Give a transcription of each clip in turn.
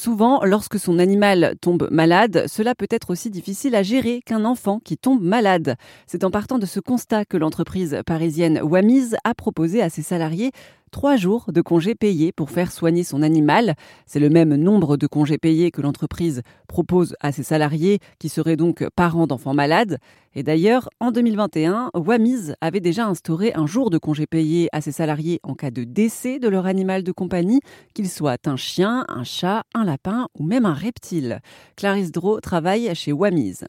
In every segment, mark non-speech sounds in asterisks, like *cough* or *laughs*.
Souvent, lorsque son animal tombe malade, cela peut être aussi difficile à gérer qu'un enfant qui tombe malade. C'est en partant de ce constat que l'entreprise parisienne Wamiz a proposé à ses salariés trois jours de congés payés pour faire soigner son animal. C'est le même nombre de congés payés que l'entreprise propose à ses salariés qui seraient donc parents d'enfants malades. Et d'ailleurs, en 2021, Wamiz avait déjà instauré un jour de congés payés à ses salariés en cas de décès de leur animal de compagnie, qu'il soit un chien, un chat, un lapin ou même un reptile. Clarisse Drault travaille chez Wamiz.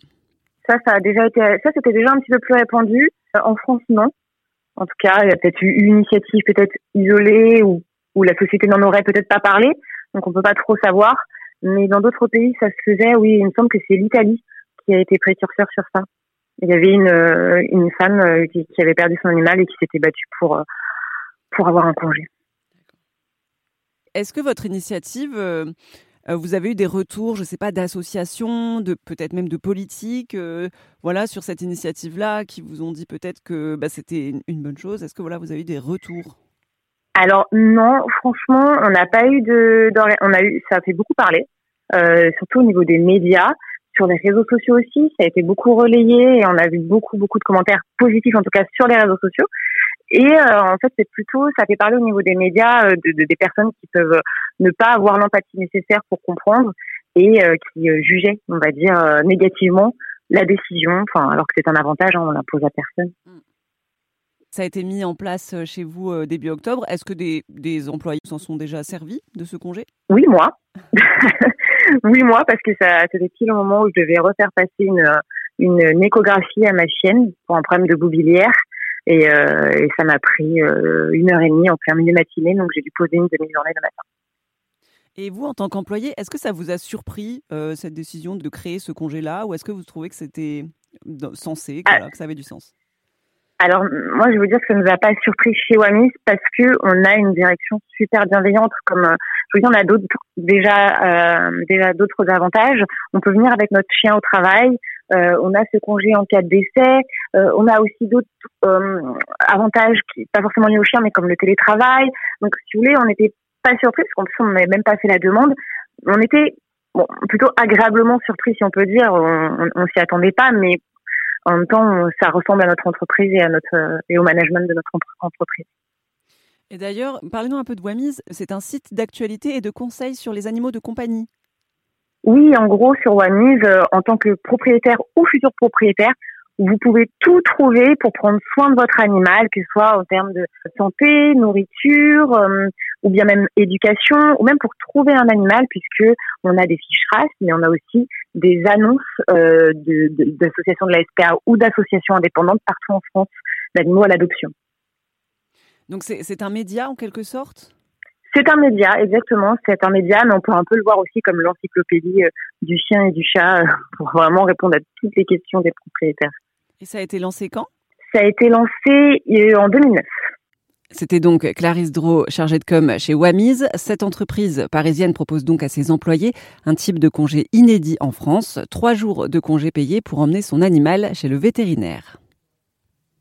Ça, ça a déjà été, ça c'était déjà un petit peu plus répandu. En France, non. En tout cas, il y a peut-être eu une initiative peut-être isolée ou, la société n'en aurait peut-être pas parlé, donc on peut pas trop savoir. Mais dans d'autres pays, ça se faisait. Oui, il me semble que c'est l'Italie qui a été précurseur sur ça. Il y avait une, euh, une femme euh, qui, qui avait perdu son animal et qui s'était battue pour, euh, pour avoir un congé. Est-ce que votre initiative vous avez eu des retours, je ne sais pas, d'associations, de peut-être même de politiques, euh, voilà, sur cette initiative-là, qui vous ont dit peut-être que bah, c'était une, bonne chose. Est-ce que voilà, vous avez eu des retours? Alors non, franchement, on n'a pas eu de, on a eu, ça a fait beaucoup parler, euh, surtout au niveau des médias, sur les réseaux sociaux aussi, ça a été beaucoup relayé et on a vu beaucoup beaucoup de commentaires positifs en tout cas sur les réseaux sociaux. Et euh, en fait, c'est plutôt, ça fait parler au niveau des médias euh, de, des personnes qui peuvent ne pas avoir l'empathie nécessaire pour comprendre et euh, qui jugeaient, on va dire, négativement la décision, enfin, alors que c'est un avantage, hein, on l'impose à personne. Mm. Ça a été mis en place chez vous début octobre. Est-ce que des, des employés s'en sont déjà servis de ce congé? Oui, moi. *laughs* oui, moi, parce que ça c'était pile au moment où je devais refaire passer une, une, échographie à ma chienne pour un problème de boubilière. Et, euh, et ça m'a pris euh, une heure et demie en plein milieu matinée, donc j'ai dû poser une demi-journée le matin. Et vous, en tant qu'employé, est-ce que ça vous a surpris euh, cette décision de créer ce congé-là, ou est-ce que vous trouvez que c'était sensé, que, ah. que ça avait du sens? Alors moi je veux dire que ça ne nous a pas surpris chez Wamis parce que on a une direction super bienveillante comme je veux dire on a d'autres déjà euh, déjà d'autres avantages on peut venir avec notre chien au travail euh, on a ce congé en cas de décès. Euh, on a aussi d'autres euh, avantages qui pas forcément liés au chien, mais comme le télétravail. Donc, si vous voulez, on n'était pas surpris parce qu'en plus on n'avait même pas fait la demande. On était bon, plutôt agréablement surpris, si on peut dire. On, on, s'y attendait pas, mais en même temps, ça ressemble à notre entreprise et à notre et au management de notre entreprise. Et d'ailleurs, parlez-nous un peu de Wamiz. C'est un site d'actualité et de conseils sur les animaux de compagnie. Oui, en gros, sur OneMuse, euh, en tant que propriétaire ou futur propriétaire, vous pouvez tout trouver pour prendre soin de votre animal, que ce soit en termes de santé, nourriture, euh, ou bien même éducation, ou même pour trouver un animal, puisque on a des fiches races, mais on a aussi des annonces euh, d'associations de, de la SPA ou d'associations indépendantes partout en France d'animaux à l'adoption. Donc c'est un média en quelque sorte? C'est un média, exactement. C'est un média, mais on peut un peu le voir aussi comme l'encyclopédie euh, du chien et du chat euh, *laughs* pour vraiment répondre à toutes les questions des propriétaires. Et ça a été lancé quand? Ça a été lancé en 2009. C'était donc Clarisse Drault, chargée de com chez Wamiz. Cette entreprise parisienne propose donc à ses employés un type de congé inédit en France, trois jours de congé payé pour emmener son animal chez le vétérinaire.